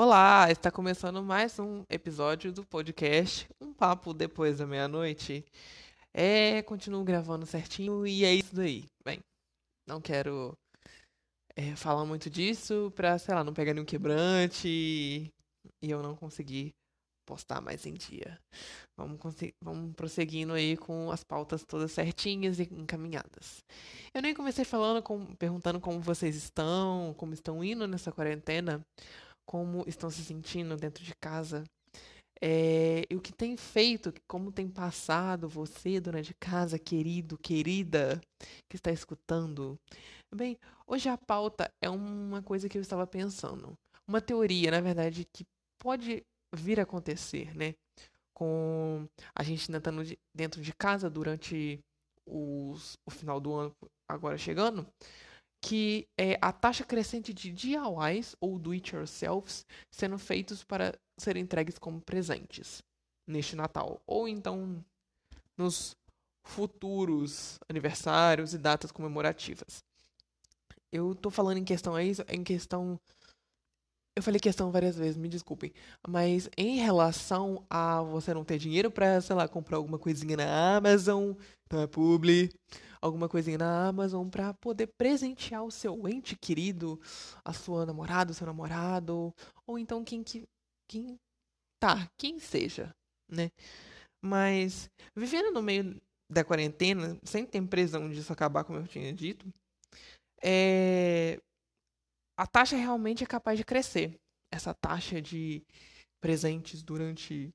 Olá, está começando mais um episódio do podcast Um Papo Depois da Meia-Noite. É, continuo gravando certinho e é isso daí. Bem, não quero é, falar muito disso pra, sei lá, não pegar nenhum quebrante e eu não conseguir postar mais em dia. Vamos, vamos prosseguindo aí com as pautas todas certinhas e encaminhadas. Eu nem comecei falando, com, perguntando como vocês estão, como estão indo nessa quarentena como estão se sentindo dentro de casa. É, e o que tem feito, como tem passado você, dona de casa, querido, querida, que está escutando. Bem, hoje a pauta é uma coisa que eu estava pensando. Uma teoria, na verdade, que pode vir a acontecer, né? Com a gente ainda estando dentro de casa durante os, o final do ano agora chegando que é a taxa crescente de DIYs ou do-it-yourselfs sendo feitos para serem entregues como presentes neste Natal. Ou então nos futuros aniversários e datas comemorativas. Eu tô falando em questão aí, em questão eu falei questão várias vezes, me desculpem, mas em relação a você não ter dinheiro para, sei lá, comprar alguma coisinha na Amazon, não é publi, alguma coisinha na Amazon para poder presentear o seu ente querido, a sua namorada, o seu namorado, ou então quem que quem tá, quem seja, né? Mas vivendo no meio da quarentena, sem ter previsão disso acabar, como eu tinha dito, é... a taxa realmente é capaz de crescer. Essa taxa de presentes durante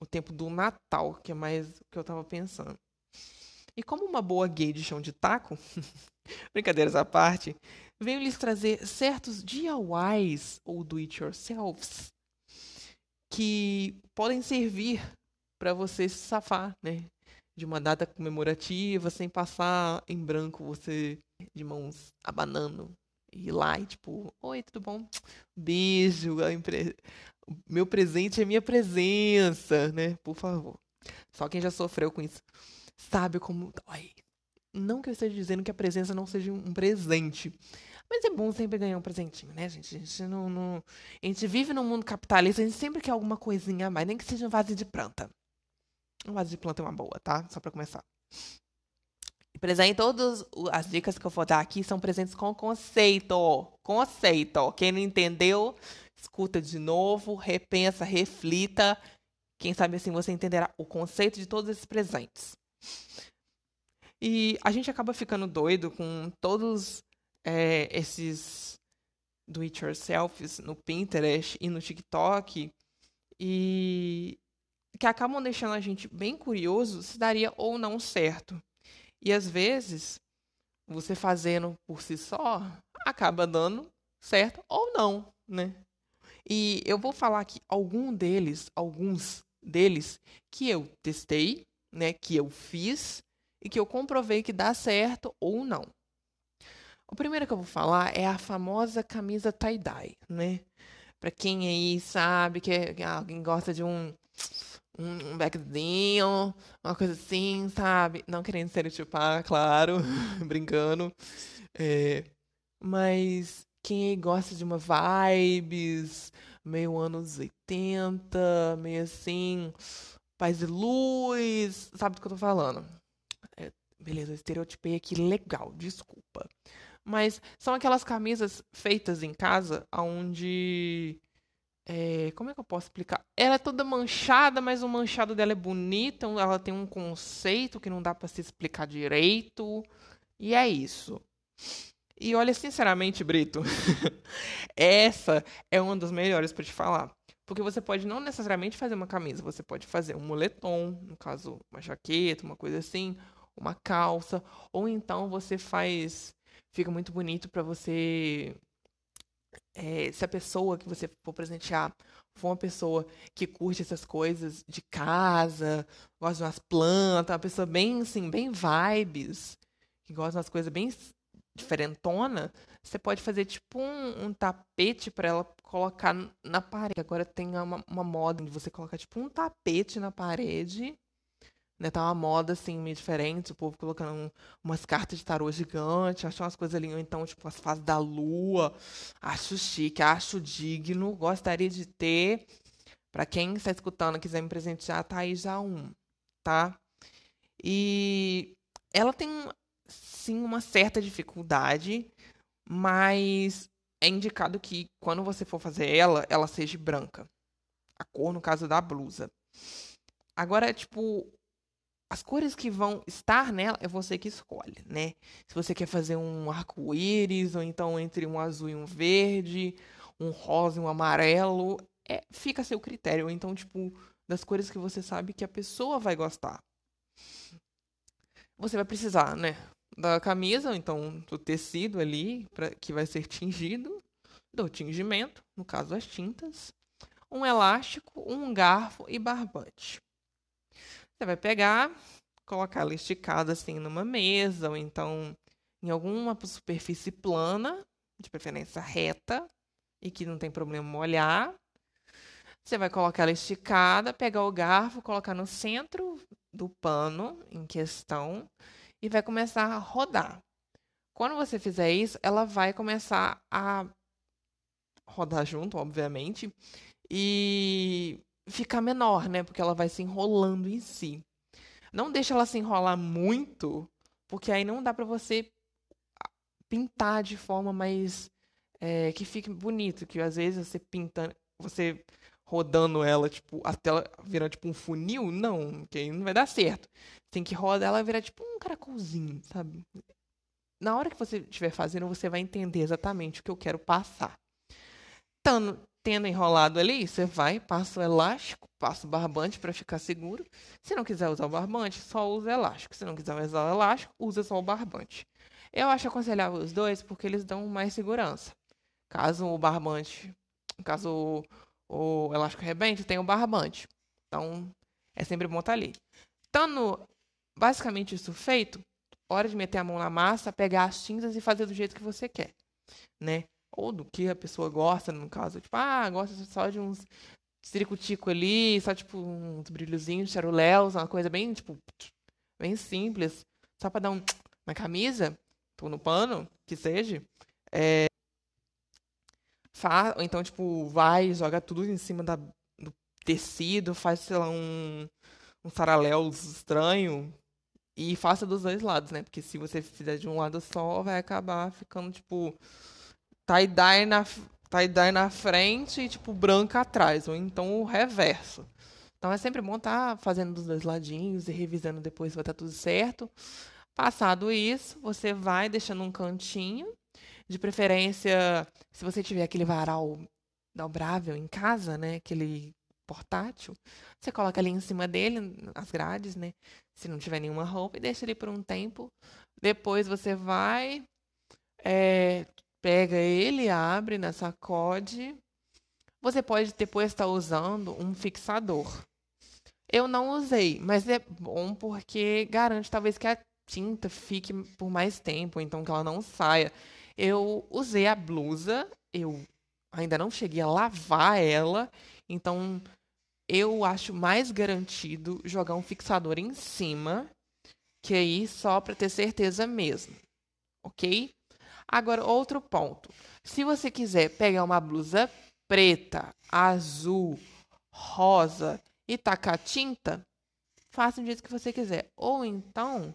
o tempo do Natal, que é mais o que eu tava pensando. E como uma boa gay de chão de taco, brincadeiras à parte, venho lhes trazer certos DIYs ou do-it-yourselves que podem servir para você se safar, né? De uma data comemorativa, sem passar em branco você de mãos abanando e ir lá e tipo, oi, tudo bom? Beijo, meu presente é minha presença, né? Por favor. Só quem já sofreu com isso sabe como dói. Não que eu esteja dizendo que a presença não seja um presente. Mas é bom sempre ganhar um presentinho, né, gente? A gente, não, não... a gente vive num mundo capitalista, a gente sempre quer alguma coisinha a mais, nem que seja um vaso de planta. Um vaso de planta é uma boa, tá? Só pra começar. Presente, todas as dicas que eu vou dar aqui são presentes com conceito. Conceito. Quem não entendeu, escuta de novo, repensa, reflita. Quem sabe assim você entenderá o conceito de todos esses presentes. E a gente acaba ficando doido com todos é, esses do it yourselfs no Pinterest e no TikTok e que acabam deixando a gente bem curioso se daria ou não certo. E às vezes, você fazendo por si só acaba dando certo ou não, né? E eu vou falar aqui algum deles, alguns deles que eu testei né, que eu fiz e que eu comprovei que dá certo ou não. O primeiro que eu vou falar é a famosa camisa tie-dye, né? Para quem aí sabe que, é, que alguém gosta de um um backzinho, uma coisa assim, sabe? Não querendo estereotipar, claro, brincando. É, mas quem aí gosta de uma vibes meio anos 80, meio assim, paz e luz, sabe do que eu tô falando. Beleza, estereotipei aqui, legal, desculpa. Mas são aquelas camisas feitas em casa, onde. É, como é que eu posso explicar? Ela é toda manchada, mas o manchado dela é bonito, ela tem um conceito que não dá para se explicar direito. E é isso. E olha, sinceramente, Brito, essa é uma das melhores para te falar. Porque você pode não necessariamente fazer uma camisa, você pode fazer um moletom, no caso, uma jaqueta, uma coisa assim, uma calça, ou então você faz. Fica muito bonito para você. É, se a pessoa que você for presentear for uma pessoa que curte essas coisas de casa, gosta de umas plantas, uma pessoa bem assim, bem vibes, que gosta de umas coisas bem diferentona, você pode fazer tipo um, um tapete para ela colocar na parede. Agora tem uma, uma moda de você colocar tipo um tapete na parede, né? Tá uma moda, assim, meio diferente. O povo colocando um, umas cartas de tarô gigante. Acho umas coisas ali, então, tipo, as fases da lua. Acho chique, acho digno. Gostaria de ter. Para quem está escutando e quiser me presentear, tá aí já um, tá? E ela tem, sim, uma certa dificuldade, mas é indicado que quando você for fazer ela, ela seja branca. A cor, no caso da blusa. Agora, tipo, as cores que vão estar nela é você que escolhe, né? Se você quer fazer um arco-íris, ou então entre um azul e um verde, um rosa e um amarelo, é, fica a seu critério. Então, tipo, das cores que você sabe que a pessoa vai gostar. Você vai precisar, né? Da camisa, ou então do tecido ali, pra, que vai ser tingido, do tingimento, no caso as tintas, um elástico, um garfo e barbante. Você vai pegar, colocar ela esticada assim numa mesa, ou então em alguma superfície plana, de preferência reta, e que não tem problema molhar. Você vai colocar ela esticada, pegar o garfo, colocar no centro do pano em questão e vai começar a rodar. Quando você fizer isso, ela vai começar a rodar junto, obviamente, e ficar menor, né? Porque ela vai se enrolando em si. Não deixa ela se enrolar muito, porque aí não dá para você pintar de forma mais é, que fique bonito, que às vezes você pintando, você rodando ela tipo até ela virar tipo um funil, não, que aí não vai dar certo. Tem que rodar ela virar tipo um caracolzinho, sabe? Na hora que você estiver fazendo, você vai entender exatamente o que eu quero passar. Tando, tendo enrolado ali, você vai, passa o elástico, passa o barbante para ficar seguro. Se não quiser usar o barbante, só usa o elástico. Se não quiser usar o elástico, usa só o barbante. Eu acho aconselhável os dois porque eles dão mais segurança. Caso o barbante, caso o, o elástico rebente, tem o barbante. Então, é sempre bom estar tá ali. Estando basicamente isso feito, hora de meter a mão na massa, pegar as tintas e fazer do jeito que você quer, né? Ou do que a pessoa gosta, no caso. Tipo, ah, gosta só de uns ciricutico ali, só tipo uns brilhozinhos, charuléus, uma coisa bem, tipo, bem simples, só para dar um na camisa, ou no pano, que seja. É, ou então, tipo, vai, joga tudo em cima da, do tecido, faz, sei lá, um, um saraléu estranho, e faça dos dois lados, né? Porque se você fizer de um lado só, vai acabar ficando, tipo, tie-dye na, tie na frente e, tipo, branca atrás, ou então o reverso. Então é sempre bom estar tá fazendo dos dois ladinhos e revisando depois se vai estar tá tudo certo. Passado isso, você vai deixando um cantinho. De preferência, se você tiver aquele varal dobrável em casa, né? Aquele portátil, você coloca ali em cima dele, as grades, né? Se não tiver nenhuma roupa, e deixa ali por um tempo. Depois você vai, é, pega ele, abre na sacode. Você pode depois estar usando um fixador. Eu não usei, mas é bom porque garante talvez que a tinta fique por mais tempo, então que ela não saia. Eu usei a blusa, eu ainda não cheguei a lavar ela, então eu acho mais garantido jogar um fixador em cima, que aí só para ter certeza mesmo, ok? Agora, outro ponto. Se você quiser pegar uma blusa preta, azul, rosa e tacar tinta, faça do jeito que você quiser. Ou então,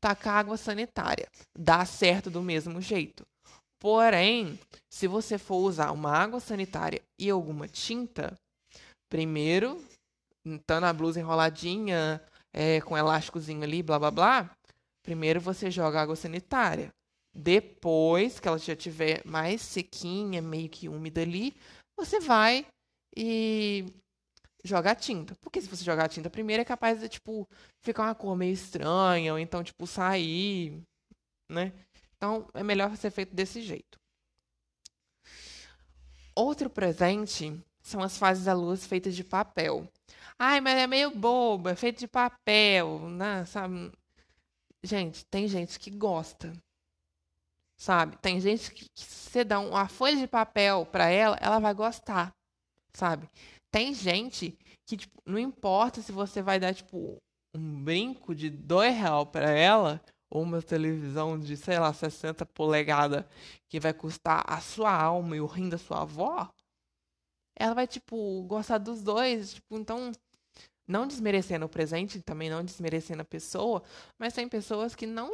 tacar água sanitária. Dá certo do mesmo jeito. Porém, se você for usar uma água sanitária e alguma tinta, primeiro, estando a blusa enroladinha, é, com elásticozinho ali, blá blá blá, primeiro você joga água sanitária. Depois que ela já tiver mais sequinha, meio que úmida ali, você vai e joga a tinta. Porque se você jogar a tinta primeiro, é capaz de, tipo, ficar uma cor meio estranha, ou então, tipo, sair, né? Então, é melhor ser feito desse jeito. Outro presente são as fases da luz feitas de papel. Ai, mas é meio bobo, é feito de papel, né? Sabe? Gente, tem gente que gosta sabe? Tem gente que, que se você dá uma folha de papel para ela, ela vai gostar, sabe? Tem gente que tipo, não importa se você vai dar tipo um brinco de dois real para ela, ou uma televisão de, sei lá, 60 polegadas que vai custar a sua alma e o rim da sua avó, ela vai, tipo, gostar dos dois. Tipo, então, não desmerecendo o presente, também não desmerecendo a pessoa, mas tem pessoas que não,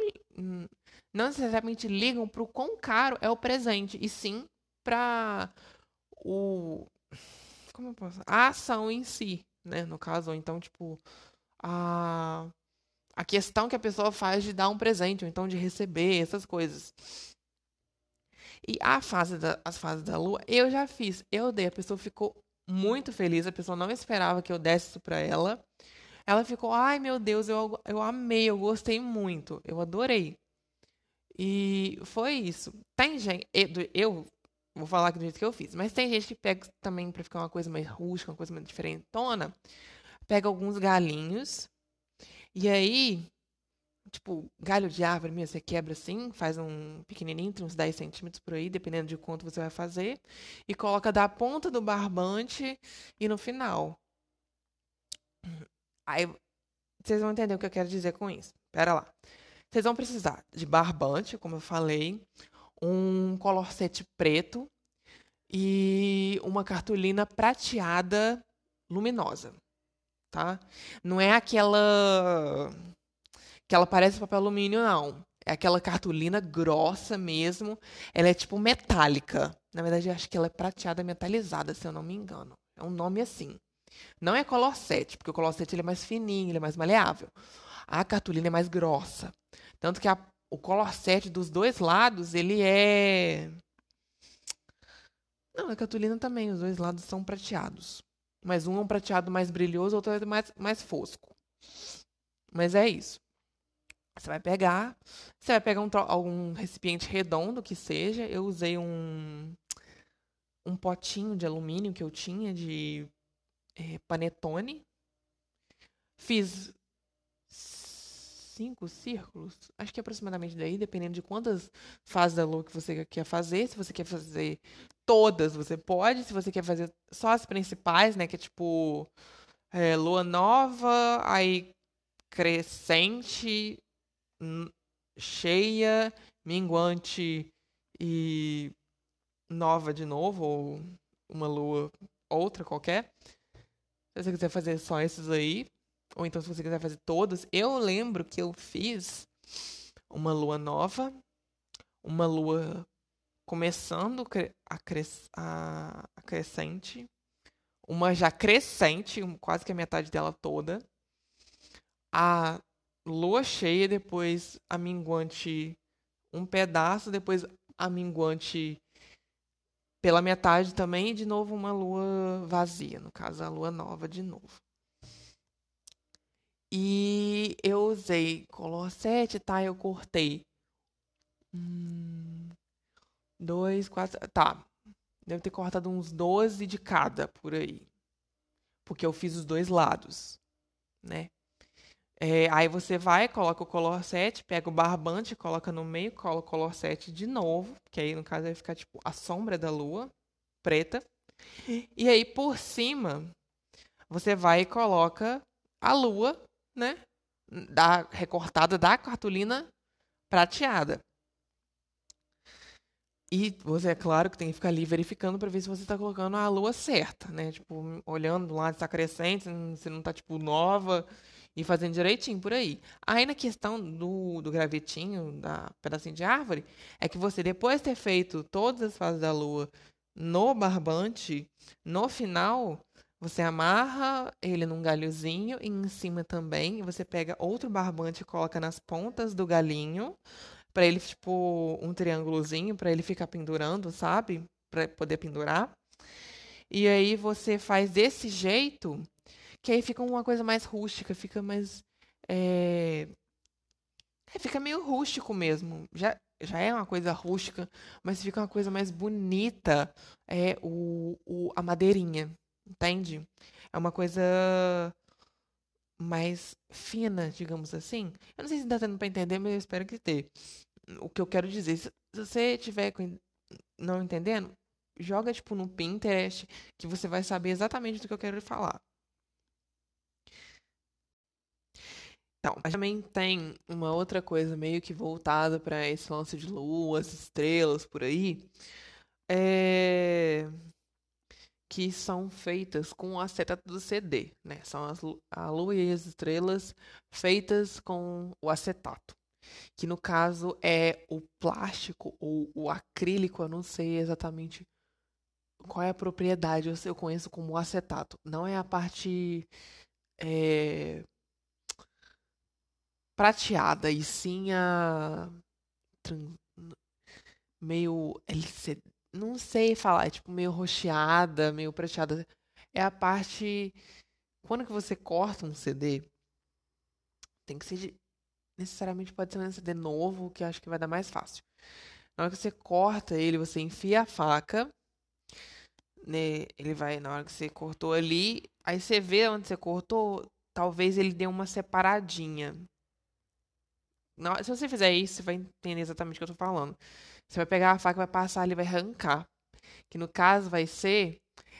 não necessariamente ligam pro quão caro é o presente, e sim pra o. Como eu posso? A ação em si, né? No caso, ou então, tipo, a a questão que a pessoa faz de dar um presente, ou então de receber, essas coisas. E a fase da, as fases da lua, eu já fiz. Eu dei, a pessoa ficou muito feliz, a pessoa não esperava que eu desse isso pra ela. Ela ficou, ai meu Deus, eu, eu amei, eu gostei muito, eu adorei. E foi isso. Tem gente, eu, vou falar aqui do jeito que eu fiz, mas tem gente que pega também pra ficar uma coisa mais rústica, uma coisa mais diferentona, pega alguns galinhos e aí, tipo, galho de árvore mesmo, você quebra assim, faz um pequenininho, uns 10 centímetros por aí, dependendo de quanto você vai fazer, e coloca da ponta do barbante e no final. Aí, vocês vão entender o que eu quero dizer com isso. Pera lá. Vocês vão precisar de barbante, como eu falei, um colorsete preto e uma cartolina prateada luminosa tá? Não é aquela que ela parece papel alumínio, não. É aquela cartolina grossa mesmo. Ela é tipo metálica. Na verdade, eu acho que ela é prateada metalizada, se eu não me engano. É um nome assim. Não é color 7, porque o color 7 ele é mais fininho, ele é mais maleável. A cartolina é mais grossa. Tanto que a, o color 7 dos dois lados, ele é. Não, a cartolina também, os dois lados são prateados. Mas um é um prateado mais brilhoso, outro é mais, mais fosco. Mas é isso. Você vai pegar. Você vai pegar um, algum recipiente redondo que seja. Eu usei um, um potinho de alumínio que eu tinha de é, panetone. Fiz cinco círculos, acho que aproximadamente daí, dependendo de quantas fases da lua que você quer fazer. Se você quer fazer todas, você pode. Se você quer fazer só as principais, né, que é tipo é, lua nova, aí crescente, cheia, minguante e nova de novo, ou uma lua outra qualquer. Se você quiser fazer só esses aí, ou então se você quiser fazer todos, eu lembro que eu fiz uma lua nova, uma lua começando a, cres a, crescente, uma já crescente, quase que a metade dela toda, a lua cheia, depois a minguante um pedaço, depois a minguante pela metade também, e de novo uma lua vazia, no caso a lua nova de novo. E eu usei color 7, tá? Eu cortei. Hum, dois, quatro. Tá. Deve ter cortado uns 12 de cada por aí. Porque eu fiz os dois lados, né? É, aí você vai, coloca o color 7, pega o barbante, coloca no meio, coloca o color 7 de novo, que aí no caso vai ficar tipo a sombra da lua preta. E aí por cima você vai e coloca a lua né? Da, recortada da cartolina prateada. E você, é claro, que tem que ficar ali verificando para ver se você está colocando a lua certa, né? Tipo, olhando lá se está crescente, se não está, tipo, nova e fazendo direitinho por aí. Aí, na questão do, do gravetinho, da pedacinho de árvore, é que você, depois de ter feito todas as fases da lua no barbante, no final, você amarra ele num galhozinho e em cima também você pega outro barbante e coloca nas pontas do galinho para ele tipo um triângulozinho para ele ficar pendurando, sabe? Para poder pendurar. E aí você faz desse jeito que aí fica uma coisa mais rústica, fica mais é... É, fica meio rústico mesmo. Já já é uma coisa rústica, mas fica uma coisa mais bonita, é o, o a madeirinha. Entende? É uma coisa mais fina, digamos assim. Eu não sei se está dando para entender, mas eu espero que dê. O que eu quero dizer, se você tiver não entendendo, joga tipo no Pinterest que você vai saber exatamente do que eu quero falar. Então, gente também tem uma outra coisa meio que voltada para esse lance de luas, estrelas por aí, é... que são feitas com acetato do CD, né? São as, a lua e as estrelas feitas com o acetato, que no caso é o plástico ou o acrílico, eu não sei exatamente qual é a propriedade, eu conheço como acetato. Não é a parte é, prateada, e sim a. meio. LCD, não sei falar, é tipo meio rocheada, meio prateada. É a parte. Quando que você corta um CD, tem que ser de. Necessariamente pode ser um CD novo, que acho que vai dar mais fácil. Na hora que você corta ele, você enfia a faca. Né, ele vai, na hora que você cortou ali, aí você vê onde você cortou, talvez ele dê uma separadinha. Não, se você fizer isso, você vai entender exatamente o que eu tô falando. Você vai pegar a faca, vai passar ali, vai arrancar. Que no caso vai ser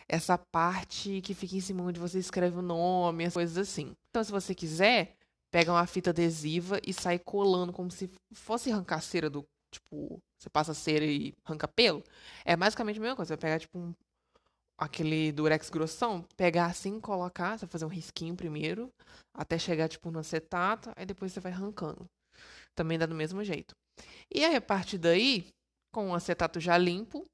essa parte que fica em cima onde você escreve o nome, as coisas assim. Então, se você quiser, pega uma fita adesiva e sai colando como se fosse arrancar cera do. Tipo, você passa cera e arranca pelo. É basicamente a mesma coisa. Você vai pegar, tipo, um, aquele durex grossão, pegar assim, colocar, você vai fazer um risquinho primeiro, até chegar, tipo, no acetato, aí depois você vai arrancando também dá do mesmo jeito. E aí, a partir daí, com o acetato já limpo,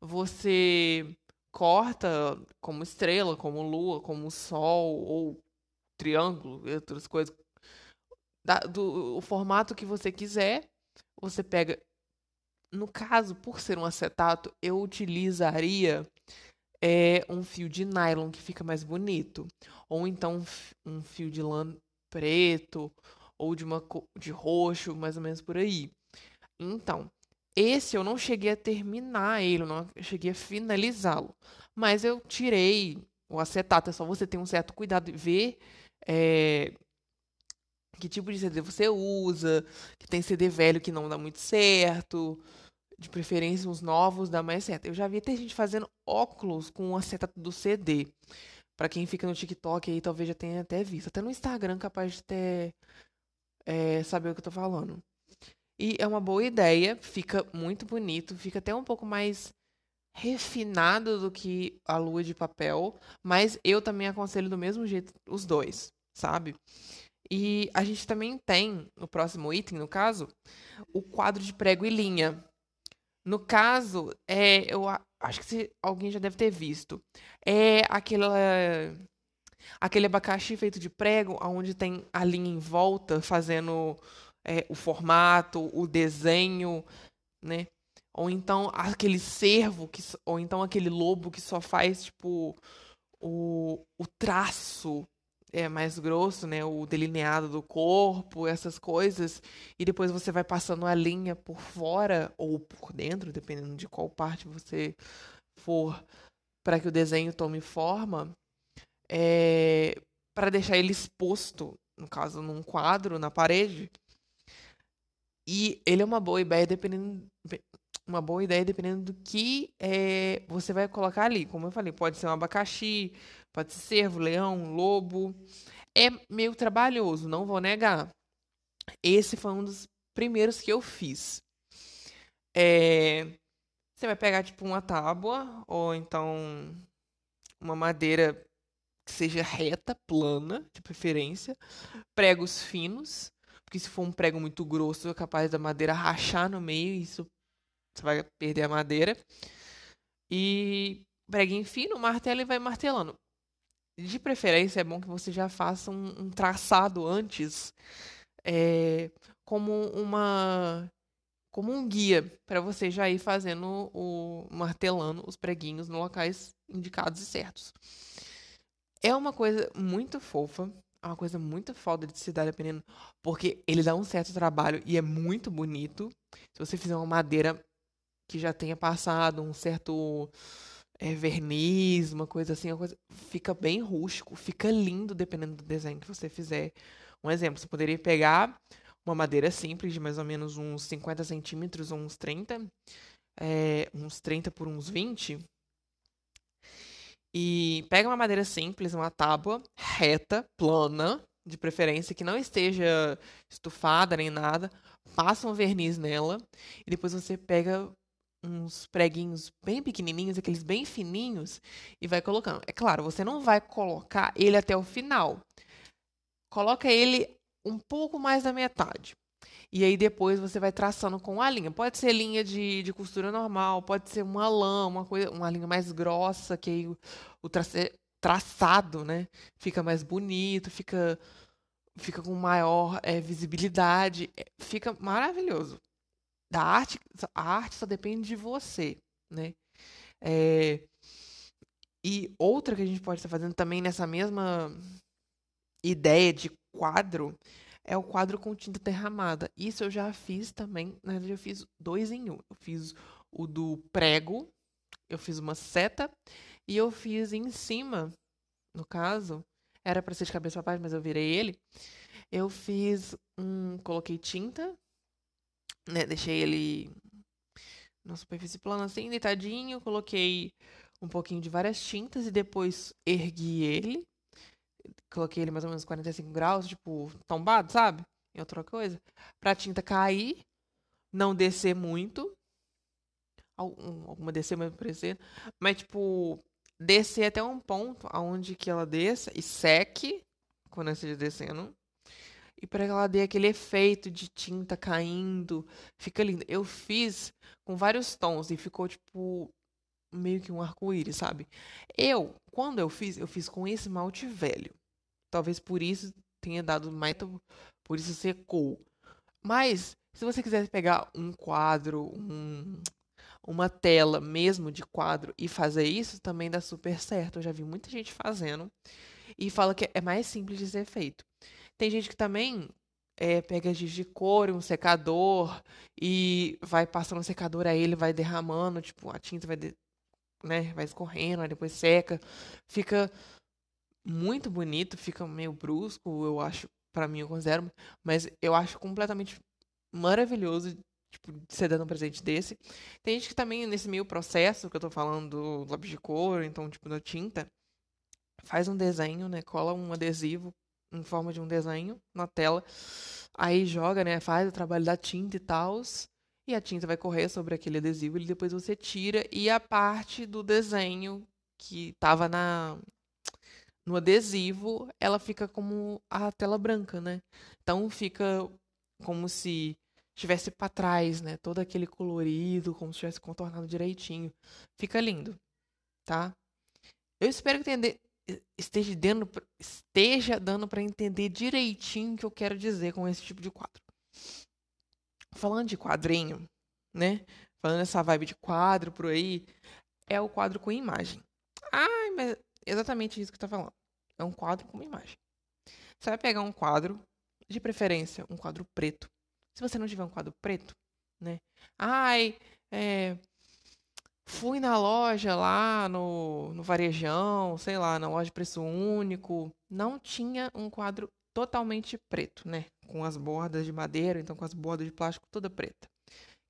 você corta como estrela, como lua, como sol ou triângulo, outras coisas. Da, do o formato que você quiser, você pega. No caso, por ser um acetato, eu utilizaria é, um fio de nylon que fica mais bonito. Ou então um fio de lã preto, ou de uma de roxo, mais ou menos por aí. Então, esse eu não cheguei a terminar ele, eu não cheguei a finalizá-lo. Mas eu tirei o acetato, é só você ter um certo cuidado e ver é, que tipo de CD você usa, que tem CD velho que não dá muito certo, de preferência os novos dá mais certo. Eu já vi ter gente fazendo óculos com o acetato do CD. Para quem fica no TikTok aí, talvez já tenha até visto. Até no Instagram capaz de ter é, saber o que eu tô falando. E é uma boa ideia, fica muito bonito, fica até um pouco mais refinado do que a lua de papel, mas eu também aconselho do mesmo jeito os dois, sabe? E a gente também tem, no próximo item, no caso, o quadro de prego e linha. No caso, é, eu acho que alguém já deve ter visto. É aquela aquele abacaxi feito de prego, onde tem a linha em volta, fazendo é, o formato, o desenho, né? Ou então aquele cervo, que, ou então aquele lobo que só faz, tipo, o, o traço é mais grosso, né? O delineado do corpo, essas coisas. E depois você vai passando a linha por fora ou por dentro, dependendo de qual parte você for, para que o desenho tome forma é, para deixar ele exposto, no caso, num quadro na parede. E ele é uma boa ideia dependendo uma boa ideia dependendo do que é, você vai colocar ali. Como eu falei, pode ser um abacaxi, pode ser cervo, leão, lobo. É meio trabalhoso, não vou negar. Esse foi um dos primeiros que eu fiz. É, você vai pegar tipo uma tábua ou então uma madeira seja reta, plana, de preferência, pregos finos, porque se for um prego muito grosso, é capaz da madeira rachar no meio e isso você vai perder a madeira. E preguinho fino, martelo e vai martelando. De preferência, é bom que você já faça um, um traçado antes, é, como uma como um guia para você já ir fazendo o martelando os preguinhos nos locais indicados e certos. É uma coisa muito fofa. É uma coisa muito foda de se dar dependendo. Porque ele dá um certo trabalho e é muito bonito. Se você fizer uma madeira que já tenha passado um certo é, verniz, uma coisa assim, uma coisa, fica bem rústico, fica lindo dependendo do desenho que você fizer. Um exemplo, você poderia pegar uma madeira simples de mais ou menos uns 50 centímetros ou uns 30, é, uns 30 por uns 20, e pega uma madeira simples, uma tábua reta, plana, de preferência, que não esteja estufada nem nada. Passa um verniz nela e depois você pega uns preguinhos bem pequenininhos, aqueles bem fininhos, e vai colocando. É claro, você não vai colocar ele até o final. Coloca ele um pouco mais da metade. E aí depois você vai traçando com a linha. Pode ser linha de, de costura normal, pode ser uma lã, uma coisa, uma linha mais grossa, que aí o, o trace, traçado, né, fica mais bonito, fica fica com maior é, visibilidade, é, fica maravilhoso da arte, a arte só depende de você, né? É, e outra que a gente pode estar fazendo também nessa mesma ideia de quadro é o quadro com tinta derramada. Isso eu já fiz também, na verdade eu fiz dois em um. Eu fiz o do prego, eu fiz uma seta e eu fiz em cima, no caso, era para ser de cabeça para baixo, mas eu virei ele. Eu fiz um, coloquei tinta né, deixei ele na superfície plana assim, deitadinho, coloquei um pouquinho de várias tintas e depois ergui ele. Coloquei ele mais ou menos 45 graus, tipo, tombado, sabe? Em outra coisa. Pra tinta cair, não descer muito. Alguma descer mais parecer. Mas, tipo, descer até um ponto aonde que ela desça e seque quando ela esteja descendo e para que ela dê aquele efeito de tinta caindo. Fica lindo. Eu fiz com vários tons e ficou tipo meio que um arco-íris, sabe? Eu, quando eu fiz, eu fiz com esmalte velho. Talvez por isso tenha dado mais, por isso secou. Mas se você quiser pegar um quadro, um, uma tela mesmo de quadro e fazer isso, também dá super certo. Eu já vi muita gente fazendo e fala que é mais simples de ser feito. Tem gente que também é, pega giz de couro, um secador e vai passando o secador aí, ele vai derramando, tipo, a tinta vai, de, né, vai escorrendo, aí depois seca. Fica muito bonito, fica meio brusco, eu acho, para mim eu considero, mas eu acho completamente maravilhoso tipo, ser dando um presente desse. Tem gente que também, nesse meio processo que eu tô falando do lápis de couro, então, tipo, da tinta, faz um desenho, né, cola um adesivo em forma de um desenho na tela. Aí joga, né? Faz o trabalho da tinta e tal. E a tinta vai correr sobre aquele adesivo e depois você tira. E a parte do desenho que estava na no adesivo, ela fica como a tela branca, né? Então fica como se tivesse para trás, né? Todo aquele colorido, como se tivesse contornado direitinho. Fica lindo, tá? Eu espero que esteja dando, esteja dando para entender direitinho o que eu quero dizer com esse tipo de quadro. Falando de quadrinho, né? Falando essa vibe de quadro por aí, é o quadro com imagem. Ai, mas exatamente isso que tá falando. É um quadro com imagem. Você vai pegar um quadro, de preferência, um quadro preto. Se você não tiver um quadro preto, né? Ai, é, Fui na loja lá no, no Varejão, sei lá, na loja de preço único. Não tinha um quadro totalmente preto, né? Com as bordas de madeira, então com as bordas de plástico toda preta.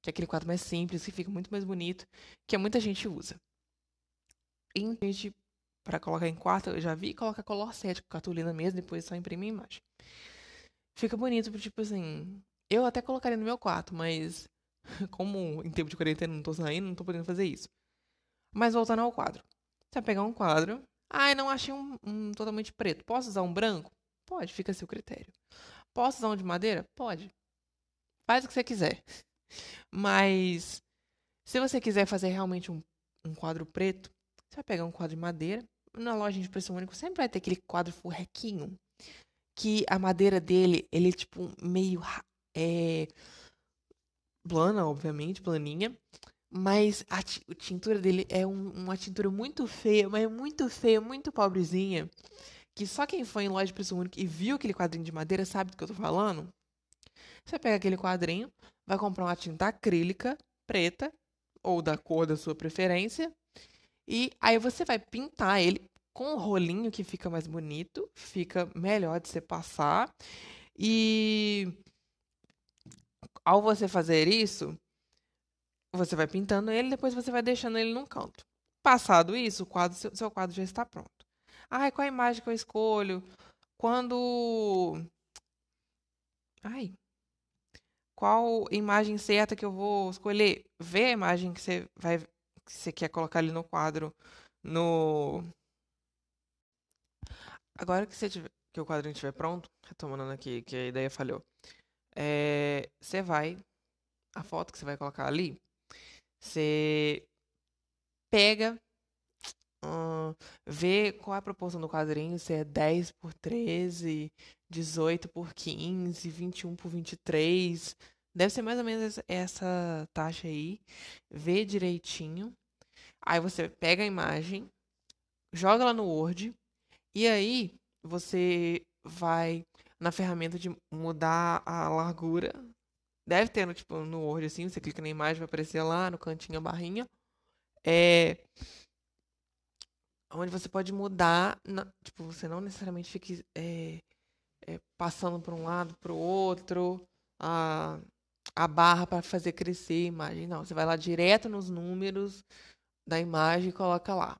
Que é aquele quadro mais simples, que fica muito mais bonito, que muita gente usa. E gente, para colocar em quarto, eu já vi, coloca color 7 com cartolina mesmo, depois só imprime a imagem. Fica bonito, tipo assim. Eu até colocaria no meu quarto, mas Como em tempo de quarentena não tô saindo, não tô podendo fazer isso. Mas voltando ao quadro. Você vai pegar um quadro. Ai, não achei um, um totalmente preto. Posso usar um branco? Pode, fica a seu critério. Posso usar um de madeira? Pode. Faz o que você quiser. Mas se você quiser fazer realmente um, um quadro preto, você vai pegar um quadro de madeira. Na loja de preço único sempre vai ter aquele quadro furrequinho. Que a madeira dele, ele é tipo meio. É, plana, obviamente, planinha. Mas a, a tintura dele é um, uma tintura muito feia, mas muito feia, muito pobrezinha. Que só quem foi em loja de preço único e viu aquele quadrinho de madeira sabe do que eu tô falando. Você pega aquele quadrinho, vai comprar uma tinta acrílica preta, ou da cor da sua preferência, e aí você vai pintar ele com um rolinho que fica mais bonito, fica melhor de você passar. E ao você fazer isso, você vai pintando ele, depois você vai deixando ele num canto. Passado isso, o quadro, seu, seu quadro já está pronto. Ah, qual a imagem que eu escolho? quando. Ai. Qual imagem certa que eu vou escolher? Vê a imagem que você vai. que você quer colocar ali no quadro. No. Agora que, tiver, que o quadrinho estiver pronto, retomando aqui que a ideia falhou. É, você vai. A foto que você vai colocar ali. Você pega Ver qual é a proporção do quadrinho, se é 10 por 13, 18 por 15, 21 por 23. Deve ser mais ou menos essa taxa aí. Vê direitinho. Aí você pega a imagem, joga lá no Word, e aí você vai na ferramenta de mudar a largura. Deve ter no, tipo, no Word assim, você clica na imagem, vai aparecer lá no cantinho a barrinha. É, onde você pode mudar, na, tipo, você não necessariamente fique é, é, passando para um lado, para o outro, a, a barra para fazer crescer a imagem. Não, você vai lá direto nos números da imagem e coloca lá.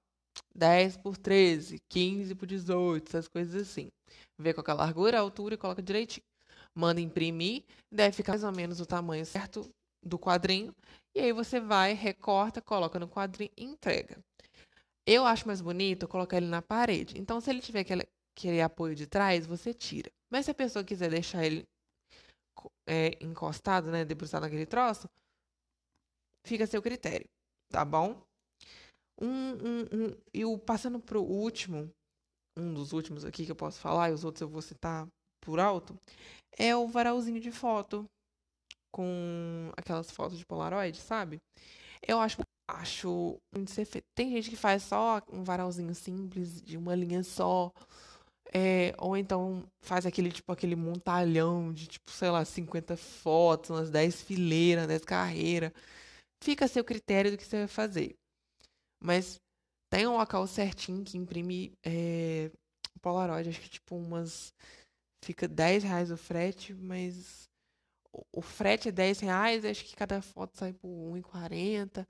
10 por 13, 15 por 18, essas coisas assim. Vê qual é a largura, a altura e coloca direitinho. Manda imprimir, deve ficar mais ou menos o tamanho certo do quadrinho. E aí você vai, recorta, coloca no quadrinho e entrega. Eu acho mais bonito colocar ele na parede. Então, se ele tiver aquele, aquele apoio de trás, você tira. Mas se a pessoa quiser deixar ele é, encostado, né, debruçado naquele troço, fica a seu critério, tá bom? Um, um, um, e o, passando pro último, um dos últimos aqui que eu posso falar, e os outros eu vou citar por alto, é o varalzinho de foto com aquelas fotos de Polaroid, sabe? Eu acho acho ser feito. Tem gente que faz só um varalzinho simples, de uma linha só. É, ou então faz aquele, tipo, aquele montalhão de, tipo, sei lá, 50 fotos, umas 10 fileiras, 10 carreiras. Fica a seu critério do que você vai fazer. Mas tem um local certinho que imprime é, Polaroid, acho que tipo umas. Fica 10 reais o frete, mas o frete é 10 reais, acho que cada foto sai por 1,40.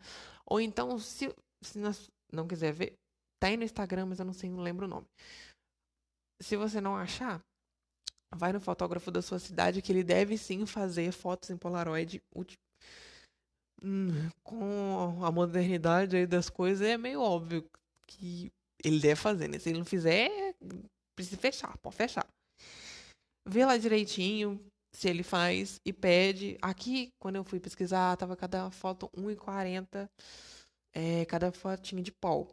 Ou então, se, se não quiser ver, tá aí no Instagram, mas eu não sei, não lembro o nome. Se você não achar, vai no fotógrafo da sua cidade que ele deve sim fazer fotos em Polaroid hum, com a modernidade aí das coisas, é meio óbvio que ele deve fazer, né? Se ele não fizer, precisa fechar, pode fechar. Vê lá direitinho, se ele faz e pede. Aqui, quando eu fui pesquisar, tava cada foto 1,40 é, cada fotinha de pó.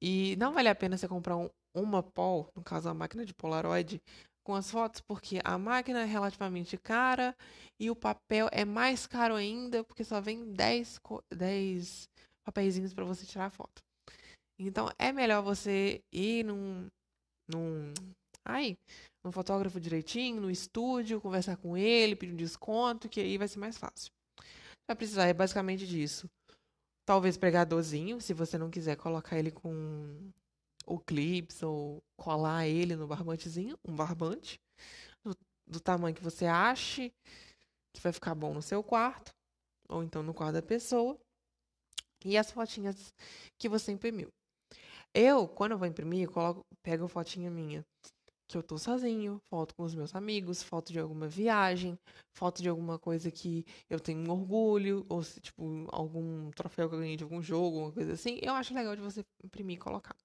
E não vale a pena você comprar um, uma pó, no caso a máquina de Polaroid, com as fotos, porque a máquina é relativamente cara e o papel é mais caro ainda, porque só vem 10, 10 papeizinhos para você tirar a foto. Então é melhor você ir num. num. Ai, um fotógrafo direitinho, no estúdio, conversar com ele, pedir um desconto, que aí vai ser mais fácil. Vai precisar é basicamente disso. Talvez pregadorzinho, se você não quiser colocar ele com o clips ou colar ele no barbantezinho, um barbante do, do tamanho que você ache que vai ficar bom no seu quarto ou então no quarto da pessoa. E as fotinhas que você imprimiu. Eu, quando eu vou imprimir, eu coloco, pego a fotinha minha que eu tô sozinho, foto com os meus amigos, foto de alguma viagem, foto de alguma coisa que eu tenho orgulho, ou se, tipo, algum troféu que eu ganhei de algum jogo, alguma coisa assim. Eu acho legal de você imprimir e colocar.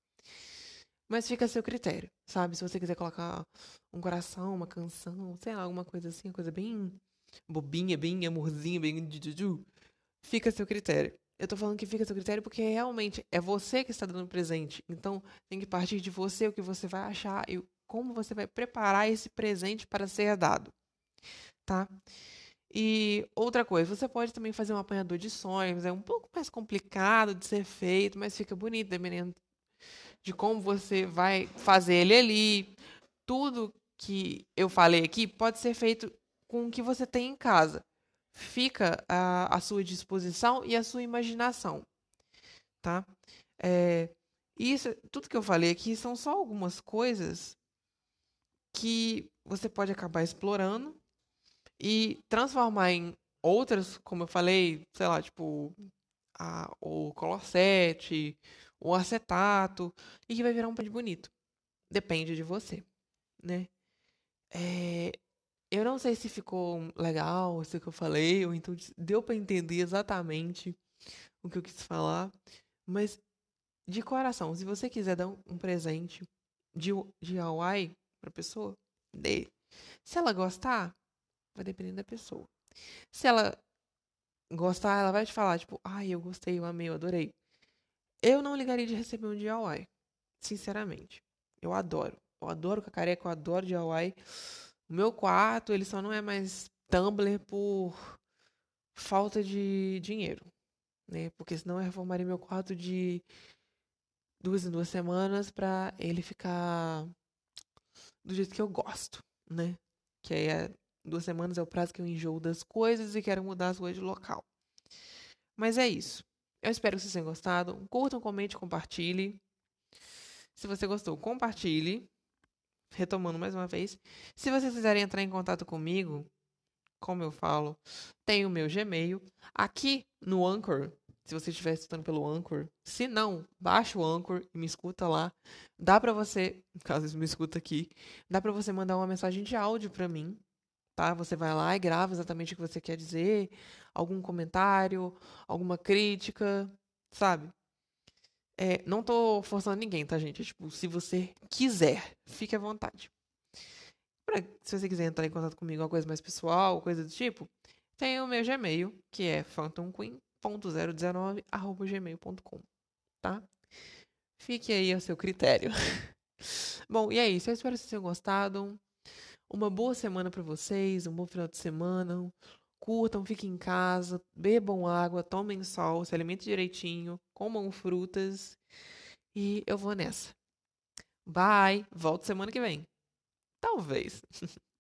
Mas fica a seu critério, sabe? Se você quiser colocar um coração, uma canção, sei lá, alguma coisa assim, uma coisa bem bobinha, bem amorzinha, bem fica a seu critério. Eu tô falando que fica a seu critério porque realmente é você que está dando presente. Então, tem que partir de você o que você vai achar e como você vai preparar esse presente para ser dado, tá? E outra coisa, você pode também fazer um apanhador de sonhos, é um pouco mais complicado de ser feito, mas fica bonito, dependendo de como você vai fazer ele ali. Tudo que eu falei aqui pode ser feito com o que você tem em casa. Fica à, à sua disposição e à sua imaginação, tá? É, isso, tudo que eu falei aqui são só algumas coisas que você pode acabar explorando e transformar em outras, como eu falei, sei lá, tipo a, o colossete, o acetato, e que vai virar um pente bonito. Depende de você. né? É, eu não sei se ficou legal isso que eu falei, ou então deu para entender exatamente o que eu quis falar, mas de coração, se você quiser dar um presente de, de Hawaii pra pessoa, dê. Se ela gostar, vai depender da pessoa. Se ela gostar, ela vai te falar, tipo, ai, eu gostei, eu amei, eu adorei. Eu não ligaria de receber um Hawaii, sinceramente. Eu adoro. Eu adoro cacareca, eu adoro Hawaii. O meu quarto, ele só não é mais Tumblr por falta de dinheiro, né? Porque senão eu reformaria meu quarto de duas em duas semanas para ele ficar do jeito que eu gosto, né? Que aí é, duas semanas é o prazo que eu enjoo das coisas e quero mudar as coisas de local. Mas é isso. Eu espero que vocês tenham gostado. Curtam, comente, compartilhe. Se você gostou, compartilhe. Retomando mais uma vez. Se vocês quiserem entrar em contato comigo, como eu falo, tem o meu Gmail. Aqui no Anchor, se você estiver escutando pelo Anchor. Se não, baixa o Anchor e me escuta lá. Dá para você, caso você me escuta aqui, dá para você mandar uma mensagem de áudio para mim, tá? Você vai lá e grava exatamente o que você quer dizer, algum comentário, alguma crítica, sabe? É, não tô forçando ninguém, tá, gente? É, tipo, se você quiser, fique à vontade. Pra, se você quiser entrar em contato comigo, uma coisa mais pessoal, coisa do tipo, tem o meu Gmail, que é phantomqueen.019.gmail.com, tá? Fique aí ao seu critério. Bom, e é isso. Eu espero que vocês tenham gostado. Uma boa semana para vocês, um bom final de semana. Curtam, fiquem em casa, bebam água, tomem sol, se alimentem direitinho, comam frutas. E eu vou nessa. Bye! Volto semana que vem. Talvez.